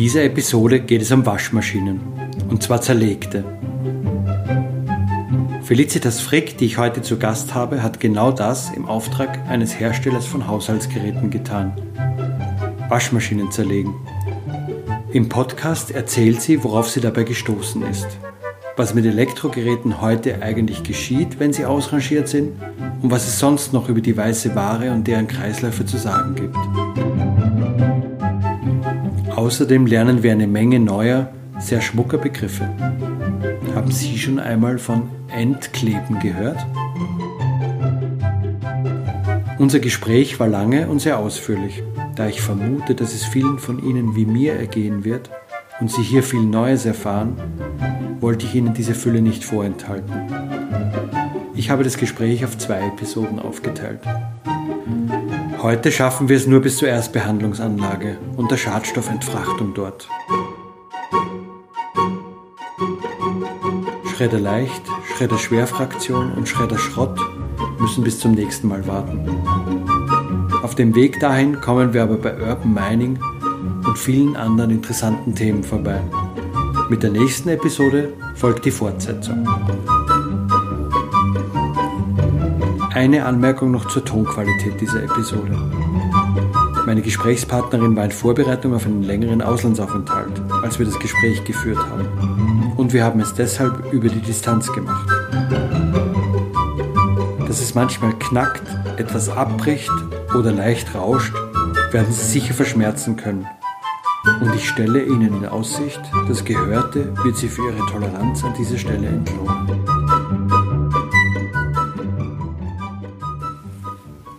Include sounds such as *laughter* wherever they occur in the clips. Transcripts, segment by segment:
Dieser Episode geht es um Waschmaschinen, und zwar zerlegte. Felicitas Frick, die ich heute zu Gast habe, hat genau das im Auftrag eines Herstellers von Haushaltsgeräten getan. Waschmaschinen zerlegen. Im Podcast erzählt sie, worauf sie dabei gestoßen ist, was mit Elektrogeräten heute eigentlich geschieht, wenn sie ausrangiert sind und was es sonst noch über die weiße Ware und deren Kreisläufe zu sagen gibt. Außerdem lernen wir eine Menge neuer, sehr schmucker Begriffe. Haben Sie schon einmal von Entkleben gehört? Unser Gespräch war lange und sehr ausführlich, da ich vermute, dass es vielen von Ihnen wie mir ergehen wird und Sie hier viel Neues erfahren, wollte ich Ihnen diese Fülle nicht vorenthalten. Ich habe das Gespräch auf zwei Episoden aufgeteilt. Heute schaffen wir es nur bis zur Erstbehandlungsanlage und der Schadstoffentfrachtung dort. Schredder Leicht, Schredder Schwerfraktion und Schredder Schrott müssen bis zum nächsten Mal warten. Auf dem Weg dahin kommen wir aber bei Urban Mining und vielen anderen interessanten Themen vorbei. Mit der nächsten Episode folgt die Fortsetzung. Eine Anmerkung noch zur Tonqualität dieser Episode. Meine Gesprächspartnerin war in Vorbereitung auf einen längeren Auslandsaufenthalt, als wir das Gespräch geführt haben. Und wir haben es deshalb über die Distanz gemacht. Dass es manchmal knackt, etwas abbricht oder leicht rauscht, werden Sie sicher verschmerzen können. Und ich stelle Ihnen in Aussicht, das Gehörte wird Sie für Ihre Toleranz an dieser Stelle entlohnen.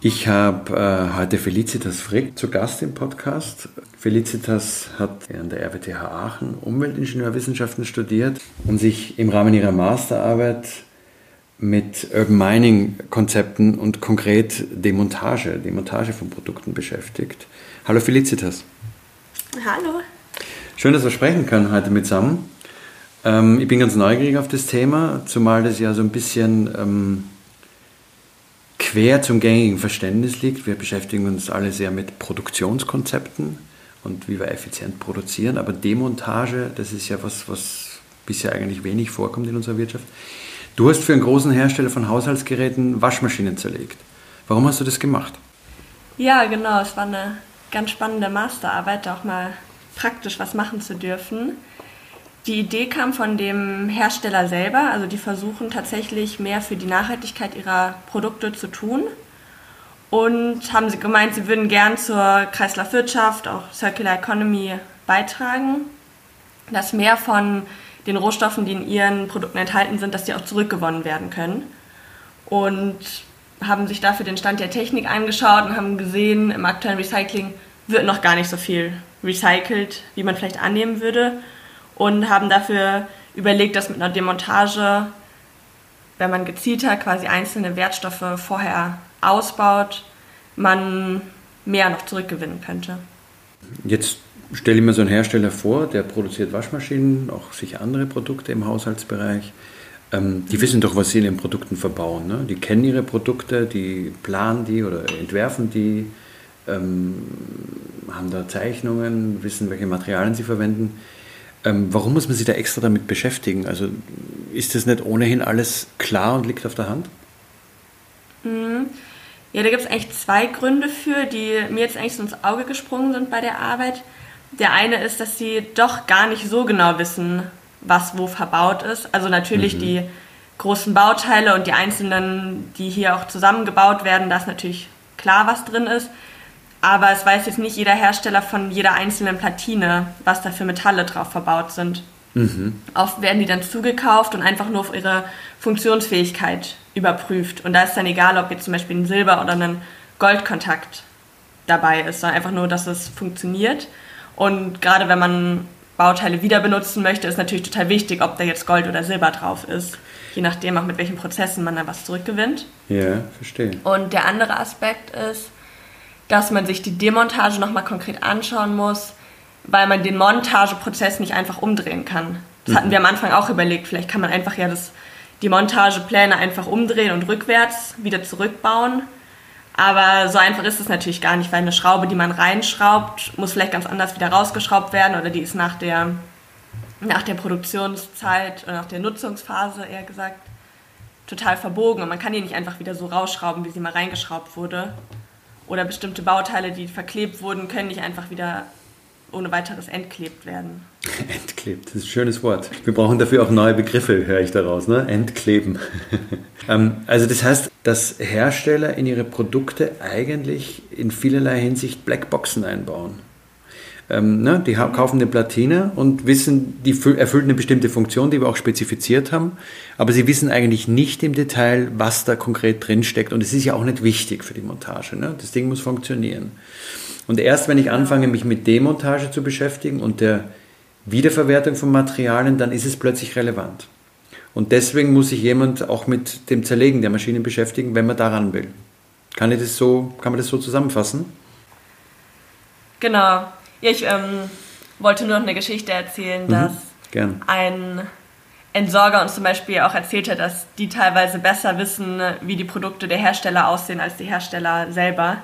Ich habe äh, heute Felicitas Frick zu Gast im Podcast. Felicitas hat an der RWTH Aachen Umweltingenieurwissenschaften studiert und sich im Rahmen ihrer Masterarbeit mit Urban Mining Konzepten und konkret Demontage, Demontage von Produkten beschäftigt. Hallo Felicitas. Hallo. Schön, dass wir sprechen können heute mitsammen. Ähm, ich bin ganz neugierig auf das Thema, zumal das ja so ein bisschen ähm, quer zum gängigen Verständnis liegt. Wir beschäftigen uns alle sehr mit Produktionskonzepten und wie wir effizient produzieren, aber Demontage, das ist ja was, was bisher eigentlich wenig vorkommt in unserer Wirtschaft. Du hast für einen großen Hersteller von Haushaltsgeräten Waschmaschinen zerlegt. Warum hast du das gemacht? Ja, genau. Es war eine ganz spannende Masterarbeit, auch mal praktisch was machen zu dürfen. Die Idee kam von dem Hersteller selber, also die versuchen tatsächlich mehr für die Nachhaltigkeit ihrer Produkte zu tun und haben sie gemeint, sie würden gern zur Kreislaufwirtschaft, auch Circular Economy beitragen, dass mehr von den Rohstoffen, die in ihren Produkten enthalten sind, dass die auch zurückgewonnen werden können. Und haben sich dafür den Stand der Technik angeschaut und haben gesehen, im aktuellen Recycling wird noch gar nicht so viel recycelt, wie man vielleicht annehmen würde und haben dafür überlegt, dass mit einer Demontage, wenn man gezielter quasi einzelne Wertstoffe vorher ausbaut, man mehr noch zurückgewinnen könnte. Jetzt stelle ich mir so einen Hersteller vor, der produziert Waschmaschinen, auch sicher andere Produkte im Haushaltsbereich. Ähm, die wissen doch, was sie in den Produkten verbauen. Ne? Die kennen ihre Produkte, die planen die oder entwerfen die, ähm, haben da Zeichnungen, wissen, welche Materialien sie verwenden. Ähm, warum muss man sich da extra damit beschäftigen? Also ist das nicht ohnehin alles klar und liegt auf der Hand? Mhm. Ja, da gibt es eigentlich zwei Gründe für, die mir jetzt eigentlich so ins Auge gesprungen sind bei der Arbeit. Der eine ist, dass sie doch gar nicht so genau wissen, was wo verbaut ist. Also natürlich mhm. die großen Bauteile und die einzelnen, die hier auch zusammengebaut werden, da ist natürlich klar, was drin ist. Aber es weiß jetzt nicht jeder Hersteller von jeder einzelnen Platine, was da für Metalle drauf verbaut sind. Mhm. Oft werden die dann zugekauft und einfach nur auf ihre Funktionsfähigkeit überprüft. Und da ist dann egal, ob jetzt zum Beispiel ein Silber- oder ein Goldkontakt dabei ist, sondern einfach nur, dass es funktioniert. Und gerade wenn man Bauteile wieder benutzen möchte, ist natürlich total wichtig, ob da jetzt Gold oder Silber drauf ist. Je nachdem auch mit welchen Prozessen man da was zurückgewinnt. Ja, verstehe. Und der andere Aspekt ist, dass man sich die Demontage nochmal konkret anschauen muss, weil man den Montageprozess nicht einfach umdrehen kann. Das mhm. hatten wir am Anfang auch überlegt. Vielleicht kann man einfach ja das, die Montagepläne einfach umdrehen und rückwärts wieder zurückbauen. Aber so einfach ist es natürlich gar nicht, weil eine Schraube, die man reinschraubt, muss vielleicht ganz anders wieder rausgeschraubt werden oder die ist nach der, nach der Produktionszeit oder nach der Nutzungsphase eher gesagt total verbogen und man kann die nicht einfach wieder so rausschrauben, wie sie mal reingeschraubt wurde. Oder bestimmte Bauteile, die verklebt wurden, können nicht einfach wieder ohne weiteres entklebt werden. *laughs* Entklebt, das ist ein schönes Wort. Wir brauchen dafür auch neue Begriffe, höre ich daraus, ne? Entkleben. *laughs* Ähm, also das heißt, dass Hersteller in ihre Produkte eigentlich in vielerlei Hinsicht Blackboxen einbauen. Ähm, ne? Die kaufen eine Platine und wissen, die erfüllt eine bestimmte Funktion, die wir auch spezifiziert haben, aber sie wissen eigentlich nicht im Detail, was da konkret drinsteckt und es ist ja auch nicht wichtig für die Montage. Ne? Das Ding muss funktionieren. Und erst wenn ich anfange, mich mit Demontage zu beschäftigen und der Wiederverwertung von Materialien, dann ist es plötzlich relevant. Und deswegen muss sich jemand auch mit dem Zerlegen der Maschinen beschäftigen, wenn man daran will. Kann, ich das so, kann man das so zusammenfassen? Genau. Ja, ich ähm, wollte nur noch eine Geschichte erzählen, mhm, dass gern. ein Entsorger uns zum Beispiel auch erzählt hat, dass die teilweise besser wissen, wie die Produkte der Hersteller aussehen als die Hersteller selber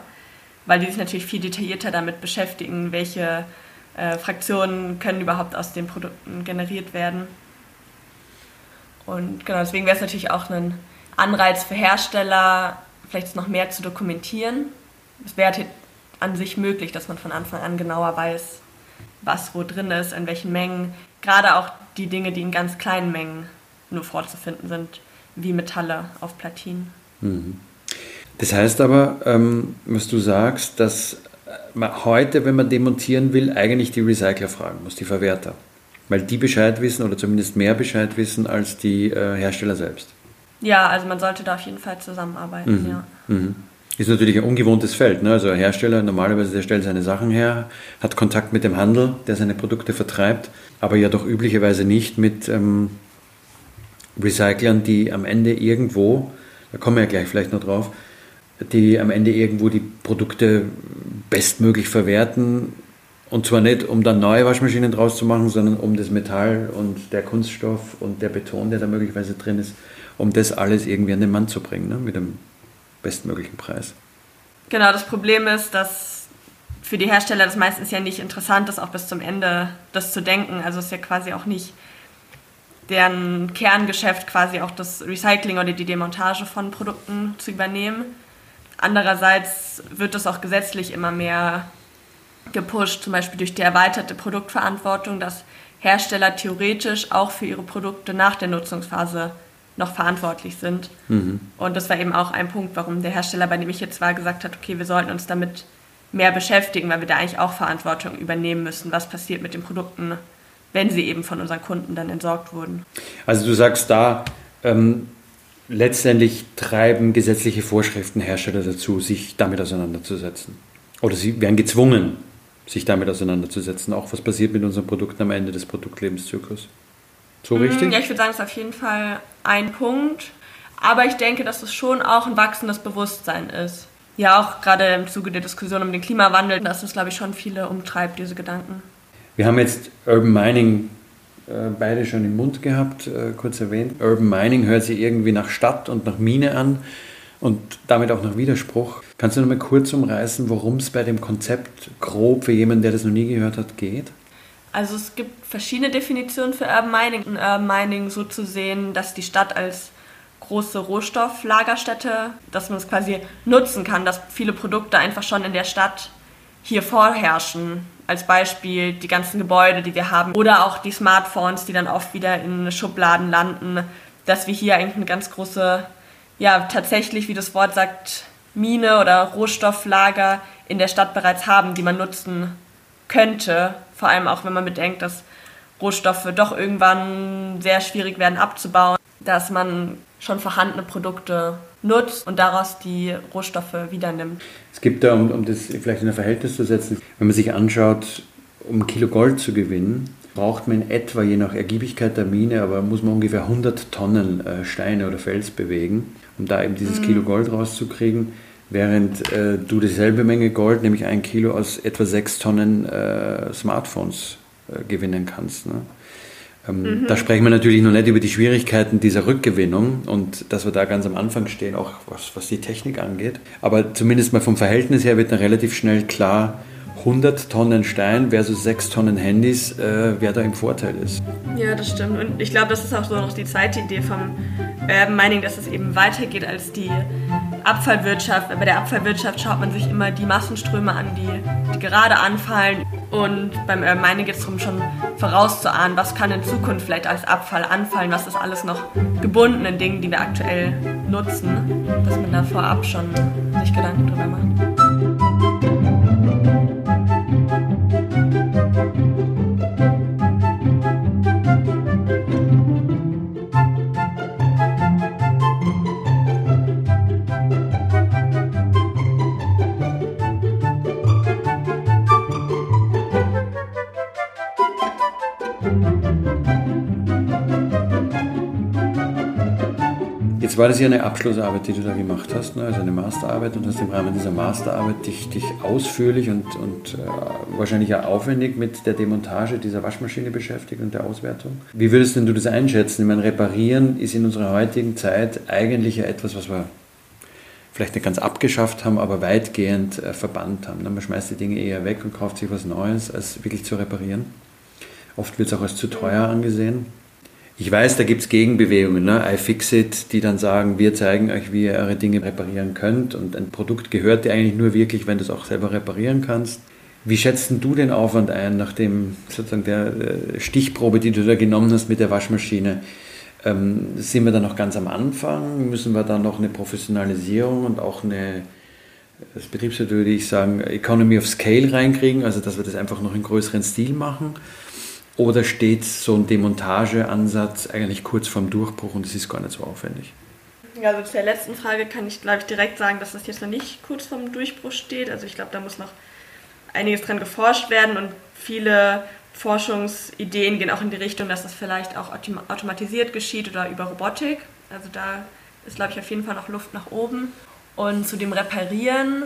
weil die sich natürlich viel detaillierter damit beschäftigen, welche äh, Fraktionen können überhaupt aus den Produkten generiert werden. Und genau, deswegen wäre es natürlich auch ein Anreiz für Hersteller, vielleicht noch mehr zu dokumentieren. Es wäre an sich möglich, dass man von Anfang an genauer weiß, was wo drin ist, in welchen Mengen. Gerade auch die Dinge, die in ganz kleinen Mengen nur vorzufinden sind, wie Metalle auf Platinen. Mhm. Das heißt aber, ähm, was du sagst, dass man heute, wenn man demontieren will, eigentlich die Recycler fragen muss, die Verwerter. Weil die Bescheid wissen oder zumindest mehr Bescheid wissen als die äh, Hersteller selbst. Ja, also man sollte da auf jeden Fall zusammenarbeiten, mhm. ja. Mhm. Ist natürlich ein ungewohntes Feld. Ne? Also ein Hersteller, normalerweise der stellt seine Sachen her, hat Kontakt mit dem Handel, der seine Produkte vertreibt, aber ja doch üblicherweise nicht mit ähm, Recyclern, die am Ende irgendwo, da kommen wir ja gleich vielleicht noch drauf, die am Ende irgendwo die Produkte bestmöglich verwerten. Und zwar nicht, um dann neue Waschmaschinen draus zu machen, sondern um das Metall und der Kunststoff und der Beton, der da möglicherweise drin ist, um das alles irgendwie an den Mann zu bringen, ne? mit dem bestmöglichen Preis. Genau, das Problem ist, dass für die Hersteller das meistens ja nicht interessant ist, auch bis zum Ende das zu denken. Also es ist ja quasi auch nicht deren Kerngeschäft, quasi auch das Recycling oder die Demontage von Produkten zu übernehmen. Andererseits wird das auch gesetzlich immer mehr gepusht, zum Beispiel durch die erweiterte Produktverantwortung, dass Hersteller theoretisch auch für ihre Produkte nach der Nutzungsphase noch verantwortlich sind. Mhm. Und das war eben auch ein Punkt, warum der Hersteller, bei dem ich jetzt war, gesagt hat, okay, wir sollten uns damit mehr beschäftigen, weil wir da eigentlich auch Verantwortung übernehmen müssen, was passiert mit den Produkten, wenn sie eben von unseren Kunden dann entsorgt wurden. Also du sagst da, ähm, letztendlich treiben gesetzliche Vorschriften Hersteller dazu, sich damit auseinanderzusetzen. Oder sie werden gezwungen, sich damit auseinanderzusetzen. Auch was passiert mit unseren Produkten am Ende des Produktlebenszyklus. So mm, richtig? Ja, ich würde sagen, es ist auf jeden Fall ein Punkt. Aber ich denke, dass es schon auch ein wachsendes Bewusstsein ist. Ja, auch gerade im Zuge der Diskussion um den Klimawandel, dass es, glaube ich, schon viele umtreibt, diese Gedanken. Wir haben jetzt Urban Mining äh, beide schon im Mund gehabt, äh, kurz erwähnt. Urban Mining hört sich irgendwie nach Stadt und nach Mine an und damit auch nach Widerspruch. Kannst du noch mal kurz umreißen, worum es bei dem Konzept grob für jemanden, der das noch nie gehört hat, geht? Also es gibt verschiedene Definitionen für Urban Mining. In Urban Mining so zu sehen, dass die Stadt als große Rohstofflagerstätte, dass man es quasi nutzen kann, dass viele Produkte einfach schon in der Stadt hier vorherrschen. Als Beispiel die ganzen Gebäude, die wir haben oder auch die Smartphones, die dann oft wieder in Schubladen landen, dass wir hier eigentlich eine ganz große, ja, tatsächlich, wie das Wort sagt, Mine oder Rohstofflager in der Stadt bereits haben, die man nutzen könnte. Vor allem auch, wenn man bedenkt, dass Rohstoffe doch irgendwann sehr schwierig werden abzubauen, dass man schon vorhandene Produkte nutzt und daraus die Rohstoffe wieder nimmt. Es gibt da, um, um das vielleicht in ein Verhältnis zu setzen, wenn man sich anschaut, um ein Kilo Gold zu gewinnen, braucht man in etwa, je nach Ergiebigkeit der Mine, aber muss man ungefähr 100 Tonnen äh, Steine oder Fels bewegen, um da eben dieses mhm. Kilo Gold rauszukriegen, während äh, du dieselbe Menge Gold, nämlich ein Kilo, aus etwa 6 Tonnen äh, Smartphones äh, gewinnen kannst. Ne? Ähm, mhm. Da sprechen wir natürlich noch nicht über die Schwierigkeiten dieser Rückgewinnung und dass wir da ganz am Anfang stehen, auch was, was die Technik angeht. Aber zumindest mal vom Verhältnis her wird dann relativ schnell klar, 100 Tonnen Stein versus 6 Tonnen Handys, äh, wer da im Vorteil ist. Ja, das stimmt. Und ich glaube, das ist auch so noch die zweite Idee vom Urban Mining, dass es eben weitergeht als die Abfallwirtschaft. Bei der Abfallwirtschaft schaut man sich immer die Massenströme an, die, die gerade anfallen. Und beim Urban Mining geht es darum, schon vorauszuahnen, was kann in Zukunft vielleicht als Abfall anfallen, was ist alles noch gebunden in Dingen, die wir aktuell nutzen, dass man da vorab schon sich Gedanken drüber macht. Jetzt war das ja eine Abschlussarbeit, die du da gemacht hast, ne? also eine Masterarbeit und hast im Rahmen dieser Masterarbeit dich, dich ausführlich und, und äh, wahrscheinlich auch aufwendig mit der Demontage dieser Waschmaschine beschäftigt und der Auswertung. Wie würdest denn du das einschätzen? Ich meine, reparieren ist in unserer heutigen Zeit eigentlich ja etwas, was wir vielleicht nicht ganz abgeschafft haben, aber weitgehend äh, verbannt haben. Man schmeißt die Dinge eher weg und kauft sich was Neues, als wirklich zu reparieren. Oft wird es auch als zu teuer angesehen. Ich weiß, da gibt es Gegenbewegungen, ne? iFixit, die dann sagen, wir zeigen euch, wie ihr eure Dinge reparieren könnt. Und ein Produkt gehört dir eigentlich nur wirklich, wenn du es auch selber reparieren kannst. Wie schätzt du den Aufwand ein, nach dem sozusagen der äh, Stichprobe, die du da genommen hast mit der Waschmaschine? Ähm, sind wir da noch ganz am Anfang? Müssen wir da noch eine Professionalisierung und auch eine, das Betriebswirt würde ich sagen, Economy of Scale reinkriegen, also dass wir das einfach noch in größeren Stil machen? Oder steht so ein Demontageansatz eigentlich kurz vorm Durchbruch und es ist gar nicht so aufwendig? Also zu der letzten Frage kann ich, glaube ich, direkt sagen, dass das jetzt noch nicht kurz vorm Durchbruch steht. Also ich glaube, da muss noch einiges dran geforscht werden und viele Forschungsideen gehen auch in die Richtung, dass das vielleicht auch automatisiert geschieht oder über Robotik. Also da ist, glaube ich, auf jeden Fall noch Luft nach oben. Und zu dem Reparieren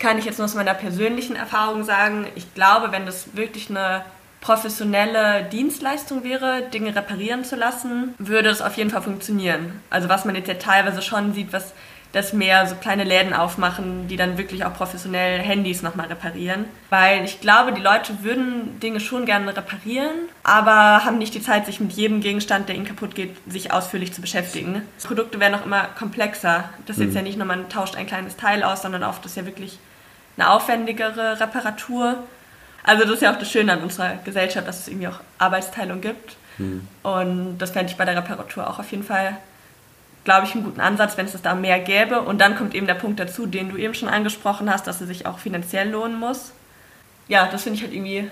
kann ich jetzt nur aus meiner persönlichen Erfahrung sagen, ich glaube, wenn das wirklich eine professionelle Dienstleistung wäre, Dinge reparieren zu lassen, würde es auf jeden Fall funktionieren. Also was man jetzt ja teilweise schon sieht, was das mehr so kleine Läden aufmachen, die dann wirklich auch professionell Handys nochmal reparieren. Weil ich glaube, die Leute würden Dinge schon gerne reparieren, aber haben nicht die Zeit, sich mit jedem Gegenstand, der ihnen kaputt geht, sich ausführlich zu beschäftigen. Produkte werden auch immer komplexer. Das ist jetzt mhm. ja nicht nur, man tauscht ein kleines Teil aus, sondern oft ist ja wirklich eine aufwendigere Reparatur. Also das ist ja auch das Schöne an unserer Gesellschaft, dass es irgendwie auch Arbeitsteilung gibt. Mhm. Und das fände ich bei der Reparatur auch auf jeden Fall, glaube ich, einen guten Ansatz, wenn es das da mehr gäbe. Und dann kommt eben der Punkt dazu, den du eben schon angesprochen hast, dass es sich auch finanziell lohnen muss. Ja, das finde ich halt irgendwie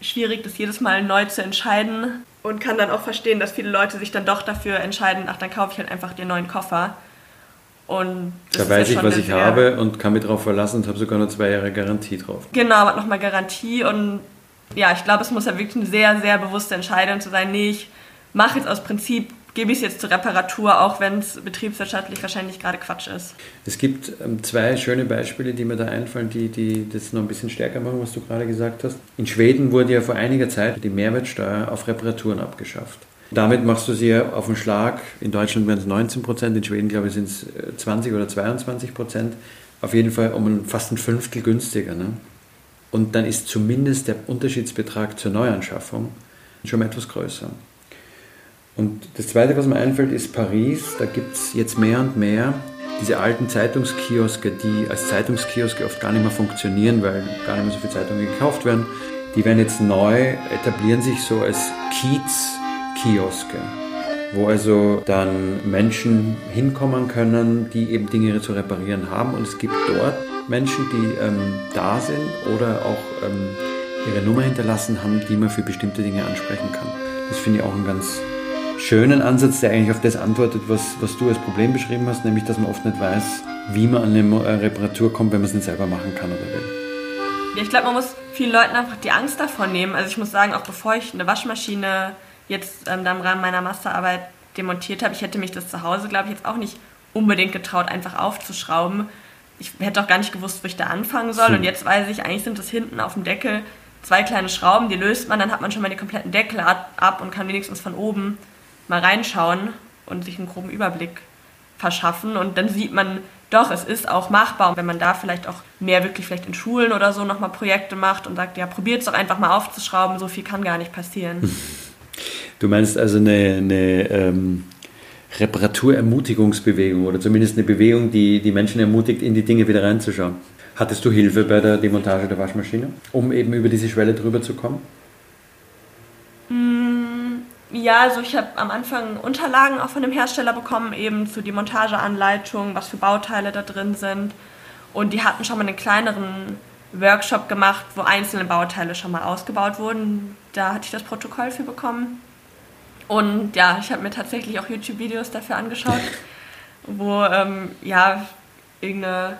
schwierig, das jedes Mal neu zu entscheiden. Und kann dann auch verstehen, dass viele Leute sich dann doch dafür entscheiden, ach, dann kaufe ich halt einfach den neuen Koffer. Und da weiß ja ich, was ich habe und kann mich darauf verlassen und habe sogar noch zwei Jahre Garantie drauf. Genau, hat nochmal Garantie und ja, ich glaube, es muss ja wirklich eine sehr, sehr bewusste Entscheidung zu sein, nee, ich mache jetzt aus Prinzip, gebe ich es jetzt zur Reparatur, auch wenn es betriebswirtschaftlich wahrscheinlich gerade Quatsch ist. Es gibt ähm, zwei schöne Beispiele, die mir da einfallen, die, die das noch ein bisschen stärker machen, was du gerade gesagt hast. In Schweden wurde ja vor einiger Zeit die Mehrwertsteuer auf Reparaturen abgeschafft. Damit machst du sie auf den Schlag. In Deutschland wären es 19 Prozent, in Schweden glaube ich sind es 20 oder 22 Prozent. Auf jeden Fall um fast ein Fünftel günstiger. Ne? Und dann ist zumindest der Unterschiedsbetrag zur Neuanschaffung schon mal etwas größer. Und das Zweite, was mir einfällt, ist Paris. Da gibt es jetzt mehr und mehr diese alten Zeitungskioske, die als Zeitungskioske oft gar nicht mehr funktionieren, weil gar nicht mehr so viele Zeitungen gekauft werden, die werden jetzt neu, etablieren sich so als Kiez-Kioske, wo also dann Menschen hinkommen können, die eben Dinge zu reparieren haben. Und es gibt dort Menschen, die ähm, da sind oder auch ähm, ihre Nummer hinterlassen haben, die man für bestimmte Dinge ansprechen kann. Das finde ich auch einen ganz schönen Ansatz, der eigentlich auf das antwortet, was, was du als Problem beschrieben hast, nämlich dass man oft nicht weiß, wie man an eine äh, Reparatur kommt, wenn man es nicht selber machen kann oder will. Ja, ich glaube, man muss vielen Leuten einfach die Angst davon nehmen. Also ich muss sagen, auch bevor ich eine Waschmaschine jetzt ähm, im Rahmen meiner Masterarbeit demontiert habe, ich hätte mich das zu Hause, glaube ich, jetzt auch nicht unbedingt getraut, einfach aufzuschrauben. Ich hätte auch gar nicht gewusst, wo ich da anfangen soll. Hm. Und jetzt weiß ich, eigentlich sind das hinten auf dem Deckel zwei kleine Schrauben, die löst man, dann hat man schon mal den kompletten Deckel ab und kann wenigstens von oben mal reinschauen und sich einen groben Überblick verschaffen. Und dann sieht man, doch, es ist auch machbar. Und wenn man da vielleicht auch mehr wirklich vielleicht in Schulen oder so nochmal Projekte macht und sagt, ja, probiert es doch einfach mal aufzuschrauben, so viel kann gar nicht passieren. Du meinst also eine, eine ähm, Reparaturermutigungsbewegung oder zumindest eine Bewegung, die die Menschen ermutigt, in die Dinge wieder reinzuschauen. Hattest du Hilfe bei der Demontage der Waschmaschine, um eben über diese Schwelle drüber zu kommen? Mm, ja, also ich habe am Anfang Unterlagen auch von dem Hersteller bekommen, eben zu die Montageanleitung, was für Bauteile da drin sind. Und die hatten schon mal einen kleineren Workshop gemacht, wo einzelne Bauteile schon mal ausgebaut wurden. Da hatte ich das Protokoll für bekommen. Und ja, ich habe mir tatsächlich auch YouTube-Videos dafür angeschaut, *laughs* wo ähm, ja irgendeine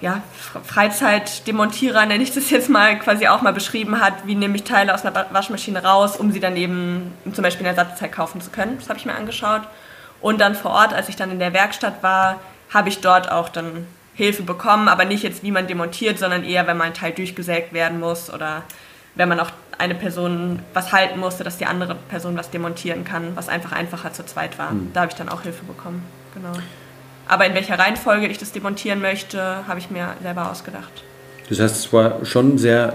ja, Freizeitdemontierer, nenne ich das jetzt mal, quasi auch mal beschrieben hat, wie nehme ich Teile aus einer Waschmaschine raus, um sie dann eben zum Beispiel in Ersatzteil kaufen zu können. Das habe ich mir angeschaut. Und dann vor Ort, als ich dann in der Werkstatt war, habe ich dort auch dann Hilfe bekommen, aber nicht jetzt, wie man demontiert, sondern eher, wenn mal ein Teil durchgesägt werden muss oder wenn man auch eine Person was halten musste, dass die andere Person was demontieren kann, was einfach einfacher zu zweit war. Mhm. Da habe ich dann auch Hilfe bekommen. Genau. Aber in welcher Reihenfolge ich das demontieren möchte, habe ich mir selber ausgedacht. Das heißt, es war schon sehr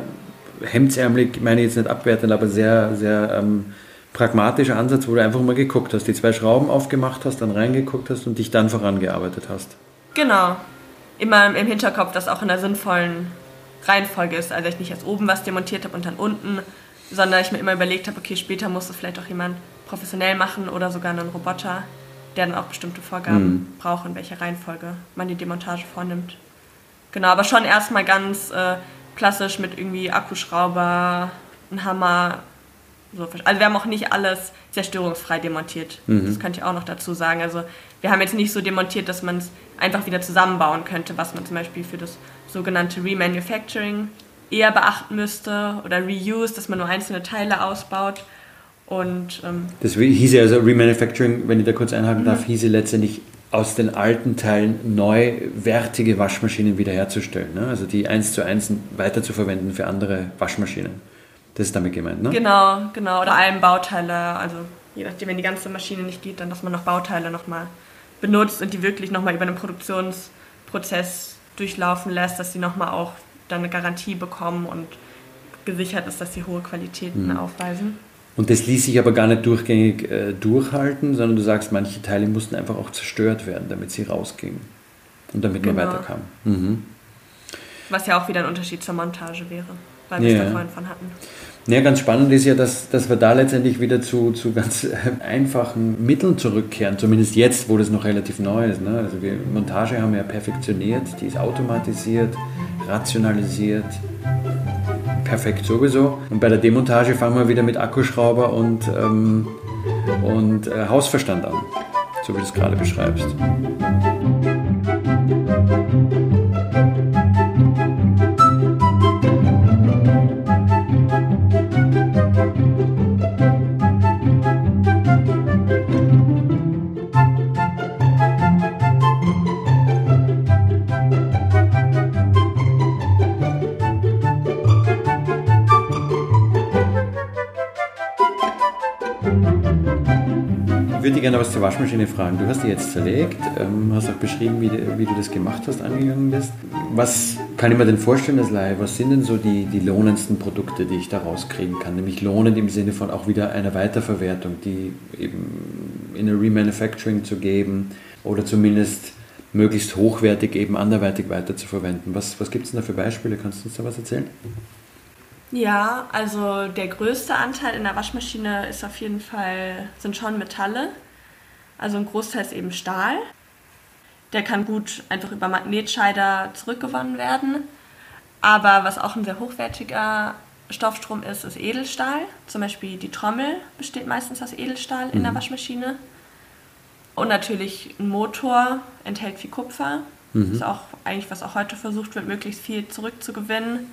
hemdsärmelig, ich meine jetzt nicht abwertend, aber sehr, sehr ähm, pragmatischer Ansatz, wo du einfach mal geguckt hast, die zwei Schrauben aufgemacht hast, dann reingeguckt hast und dich dann vorangearbeitet hast. Genau. Immer im Hinterkopf, dass auch in einer sinnvollen Reihenfolge ist. Also ich nicht erst oben was demontiert habe und dann unten, sondern ich mir immer überlegt habe, okay, später muss es vielleicht auch jemand professionell machen oder sogar einen Roboter der dann auch bestimmte Vorgaben mhm. braucht, in welcher Reihenfolge man die Demontage vornimmt. Genau, aber schon erstmal ganz äh, klassisch mit irgendwie Akkuschrauber, ein Hammer. So. Also wir haben auch nicht alles zerstörungsfrei demontiert. Mhm. Das könnte ich auch noch dazu sagen. Also wir haben jetzt nicht so demontiert, dass man es einfach wieder zusammenbauen könnte, was man zum Beispiel für das sogenannte Remanufacturing eher beachten müsste oder Reuse, dass man nur einzelne Teile ausbaut. Und, ähm, das hieße also Remanufacturing, wenn ich da kurz einhaken darf, hieße letztendlich aus den alten Teilen neuwertige Waschmaschinen wiederherzustellen. Ne? Also die eins zu eins weiterzuverwenden für andere Waschmaschinen. Das ist damit gemeint, ne? Genau, genau. Oder allem Bauteile, also je nachdem, wenn die ganze Maschine nicht geht, dann dass man noch Bauteile nochmal benutzt und die wirklich nochmal über einen Produktionsprozess durchlaufen lässt, dass sie nochmal auch dann eine Garantie bekommen und gesichert ist, dass sie hohe Qualitäten mhm. aufweisen. Und das ließ sich aber gar nicht durchgängig äh, durchhalten, sondern du sagst, manche Teile mussten einfach auch zerstört werden, damit sie rausgingen und damit genau. man weiterkam. Mhm. Was ja auch wieder ein Unterschied zur Montage wäre, weil wir es da vorhin von hatten. Ja, ganz spannend ist ja, dass, dass wir da letztendlich wieder zu, zu ganz einfachen Mitteln zurückkehren, zumindest jetzt, wo das noch relativ neu ist. Ne? Also wir Montage haben wir ja perfektioniert, die ist automatisiert, rationalisiert, perfekt sowieso. Und bei der Demontage fangen wir wieder mit Akkuschrauber und, ähm, und äh, Hausverstand an, so wie du es gerade beschreibst. Zur Waschmaschine fragen. Du hast die jetzt zerlegt, ähm, hast auch beschrieben, wie, wie, du das gemacht hast, angegangen bist. Was kann ich mir denn vorstellen als Laie? Was sind denn so die, die lohnendsten Produkte, die ich da rauskriegen kann? Nämlich lohnend im Sinne von auch wieder einer Weiterverwertung, die eben in eine Remanufacturing zu geben oder zumindest möglichst hochwertig eben anderweitig weiterzuverwenden. Was, was gibt es denn da für Beispiele? Kannst du uns da was erzählen? Ja, also der größte Anteil in der Waschmaschine ist auf jeden Fall, sind schon Metalle. Also ein Großteil ist eben Stahl. Der kann gut einfach über Magnetscheider zurückgewonnen werden. Aber was auch ein sehr hochwertiger Stoffstrom ist, ist Edelstahl. Zum Beispiel die Trommel besteht meistens aus Edelstahl in der mhm. Waschmaschine. Und natürlich ein Motor enthält viel Kupfer. Mhm. Das ist auch eigentlich, was auch heute versucht wird, möglichst viel zurückzugewinnen.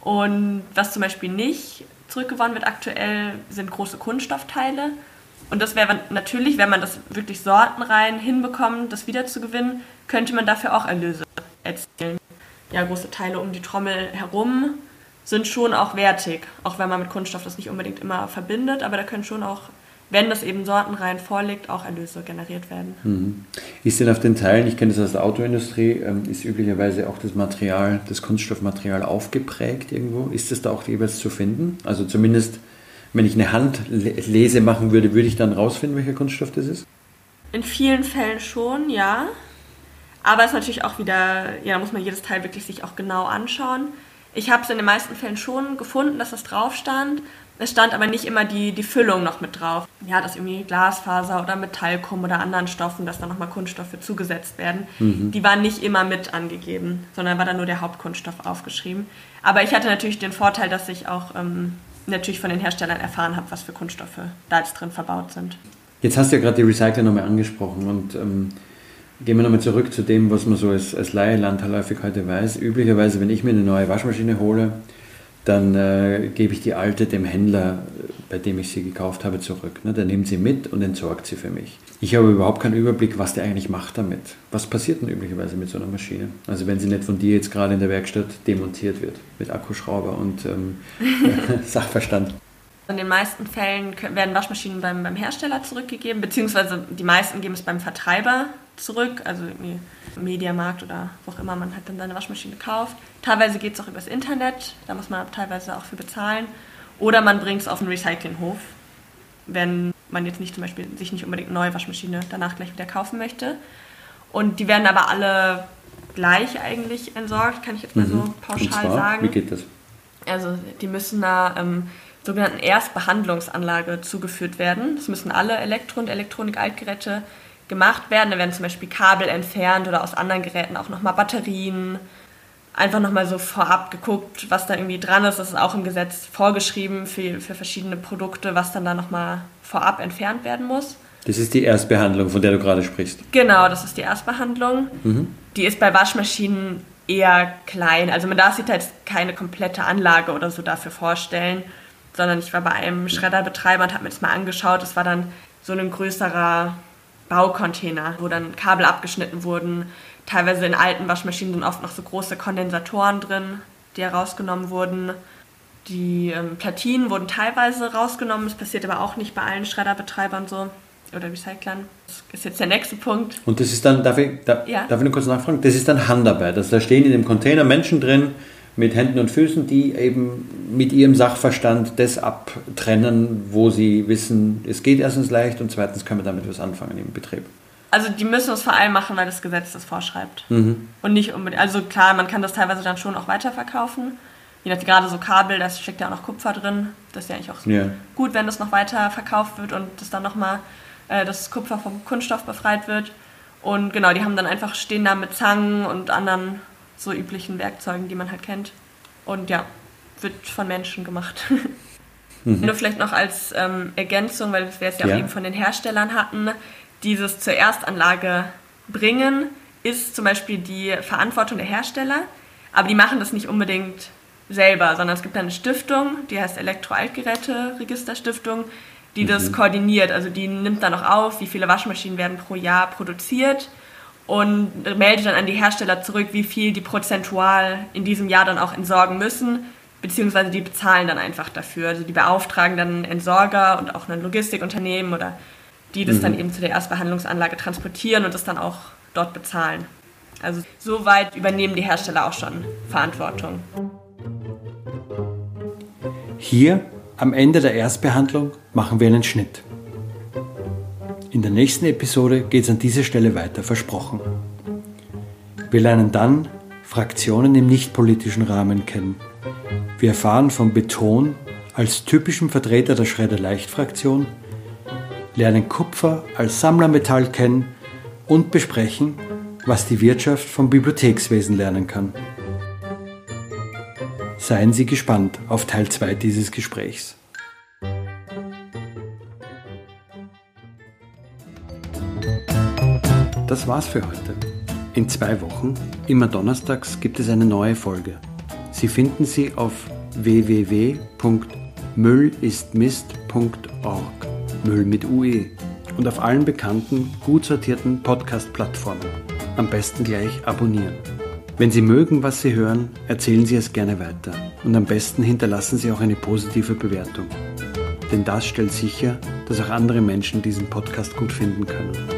Und was zum Beispiel nicht zurückgewonnen wird aktuell, sind große Kunststoffteile. Und das wäre natürlich, wenn man das wirklich sortenrein hinbekommt, das wiederzugewinnen, könnte man dafür auch Erlöse erzielen. Ja, große Teile um die Trommel herum sind schon auch wertig, auch wenn man mit Kunststoff das nicht unbedingt immer verbindet, aber da können schon auch, wenn das eben sortenrein vorliegt, auch Erlöse generiert werden. Mhm. Ist denn auf den Teilen, ich kenne das aus der Autoindustrie, ähm, ist üblicherweise auch das Material, das Kunststoffmaterial aufgeprägt irgendwo? Ist das da auch jeweils zu finden? Also zumindest, wenn ich eine Handlese machen würde, würde ich dann rausfinden, welcher Kunststoff das ist? In vielen Fällen schon, ja. Aber es ist natürlich auch wieder, ja, da muss man jedes Teil wirklich sich auch genau anschauen. Ich habe es in den meisten Fällen schon gefunden, dass das drauf stand. Es stand aber nicht immer die, die Füllung noch mit drauf. Ja, dass irgendwie Glasfaser oder Metallkum oder anderen Stoffen, dass da nochmal Kunststoffe zugesetzt werden. Mhm. Die waren nicht immer mit angegeben, sondern war dann nur der Hauptkunststoff aufgeschrieben. Aber ich hatte natürlich den Vorteil, dass ich auch ähm, natürlich von den Herstellern erfahren habe, was für Kunststoffe da jetzt drin verbaut sind. Jetzt hast du ja gerade die Recycler nochmal angesprochen und ähm, Gehen wir nochmal zurück zu dem, was man so als, als Laie landläufig heute weiß. Üblicherweise, wenn ich mir eine neue Waschmaschine hole, dann äh, gebe ich die alte dem Händler, bei dem ich sie gekauft habe, zurück. Ne? Der nimmt sie mit und entsorgt sie für mich. Ich habe überhaupt keinen Überblick, was der eigentlich macht damit. Was passiert denn üblicherweise mit so einer Maschine? Also wenn sie nicht von dir jetzt gerade in der Werkstatt demontiert wird, mit Akkuschrauber und ähm, *laughs* *laughs* Sachverstand. In den meisten Fällen werden Waschmaschinen beim, beim Hersteller zurückgegeben, beziehungsweise die meisten geben es beim Vertreiber zurück, also irgendwie Mediamarkt oder wo auch immer man halt dann seine Waschmaschine kauft. Teilweise geht es auch übers Internet, da muss man teilweise auch für bezahlen. Oder man bringt es auf einen Recyclinghof, wenn man jetzt nicht zum Beispiel sich nicht unbedingt eine neue Waschmaschine danach gleich wieder kaufen möchte. Und die werden aber alle gleich eigentlich entsorgt, kann ich jetzt mal mhm. so pauschal zwar, sagen. Wie geht das? Also die müssen da ähm, sogenannten Erstbehandlungsanlage zugeführt werden. Das müssen alle Elektro- und Elektronik-Altgeräte gemacht werden. Da werden zum Beispiel Kabel entfernt oder aus anderen Geräten auch nochmal Batterien. Einfach nochmal so vorab geguckt, was da irgendwie dran ist. Das ist auch im Gesetz vorgeschrieben für, für verschiedene Produkte, was dann da nochmal vorab entfernt werden muss. Das ist die Erstbehandlung, von der du gerade sprichst. Genau, das ist die Erstbehandlung. Mhm. Die ist bei Waschmaschinen eher klein. Also man darf sich da jetzt keine komplette Anlage oder so dafür vorstellen sondern ich war bei einem Schredderbetreiber und habe mir das mal angeschaut. Es war dann so ein größerer Baucontainer, wo dann Kabel abgeschnitten wurden. Teilweise in alten Waschmaschinen sind oft noch so große Kondensatoren drin, die herausgenommen wurden. Die ähm, Platinen wurden teilweise rausgenommen, das passiert aber auch nicht bei allen Schredderbetreibern so oder Recyclern. Das ist jetzt der nächste Punkt. Und das ist dann, darf ich, da, ja? darf ich nur kurz nachfragen, das ist dann Handarbeit. Also da stehen in dem Container Menschen drin, mit Händen und Füßen, die eben mit ihrem Sachverstand das abtrennen, wo sie wissen, es geht erstens leicht und zweitens können wir damit was anfangen im Betrieb. Also die müssen es vor allem machen, weil das Gesetz das vorschreibt. Mhm. Und nicht unbedingt, also klar, man kann das teilweise dann schon auch weiterverkaufen. Je nachdem, gerade so Kabel, da steckt ja auch noch Kupfer drin. Das ist ja eigentlich auch ja. gut, wenn das noch weiter verkauft wird und das dann nochmal äh, das Kupfer vom Kunststoff befreit wird. Und genau, die haben dann einfach, stehen da mit Zangen und anderen so üblichen Werkzeugen, die man halt kennt. Und ja, wird von Menschen gemacht. *laughs* mhm. Nur vielleicht noch als ähm, Ergänzung, weil wir es ja, ja auch eben von den Herstellern hatten, dieses zur Erstanlage bringen ist zum Beispiel die Verantwortung der Hersteller, aber die machen das nicht unbedingt selber, sondern es gibt eine Stiftung, die heißt Elektroaltgeräte Registerstiftung, die mhm. das koordiniert. Also die nimmt dann auch auf, wie viele Waschmaschinen werden pro Jahr produziert und meldet dann an die Hersteller zurück, wie viel die prozentual in diesem Jahr dann auch entsorgen müssen, beziehungsweise die bezahlen dann einfach dafür. Also die beauftragen dann Entsorger und auch ein Logistikunternehmen oder die das mhm. dann eben zu der Erstbehandlungsanlage transportieren und das dann auch dort bezahlen. Also soweit übernehmen die Hersteller auch schon Verantwortung. Hier am Ende der Erstbehandlung machen wir einen Schnitt. In der nächsten Episode geht es an dieser Stelle weiter, versprochen. Wir lernen dann Fraktionen im nichtpolitischen Rahmen kennen. Wir erfahren von Beton als typischem Vertreter der Schredder-Leicht-Fraktion, lernen Kupfer als Sammlermetall kennen und besprechen, was die Wirtschaft vom Bibliothekswesen lernen kann. Seien Sie gespannt auf Teil 2 dieses Gesprächs. Das war's für heute. In zwei Wochen, immer donnerstags, gibt es eine neue Folge. Sie finden sie auf www.müllistmist.org. Müll mit UE. Und auf allen bekannten, gut sortierten Podcast-Plattformen. Am besten gleich abonnieren. Wenn Sie mögen, was Sie hören, erzählen Sie es gerne weiter. Und am besten hinterlassen Sie auch eine positive Bewertung. Denn das stellt sicher, dass auch andere Menschen diesen Podcast gut finden können.